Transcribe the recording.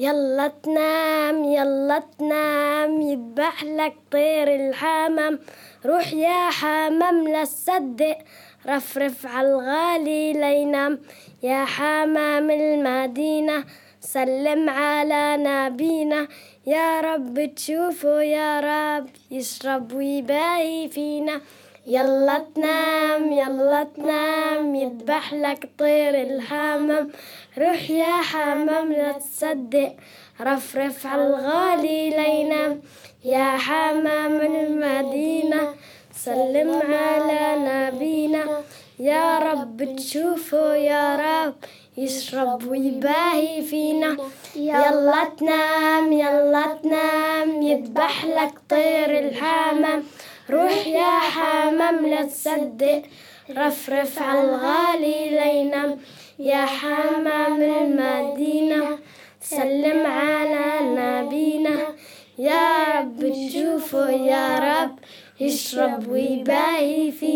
يلا تنام يلا تنام يذبح لك طير الحمام. روح يا حمام لا تصدق. رفرف على الغالي لينام. يا حمام المدينة سلم على نبينا. يا رب تشوفه يا رب يشرب ويباهي فينا. يلا تنام يلا تنام يذبح لك طير الحمام. روح يا حمام لا تصدق. رفرف على الغالي لينام يا حمام المدينة سلم على نبينا. يا رب تشوفه يا رب يشرب ويباهي فينا. يلا تنام يلا تنام يذبح لك طير الحمام. روح يا حمام لا تصدق رفرف على الغالي لينام. يا حمام المدينة سلم على نبينا. يا رب تشوفه يا رب يشرب ويباهي فينا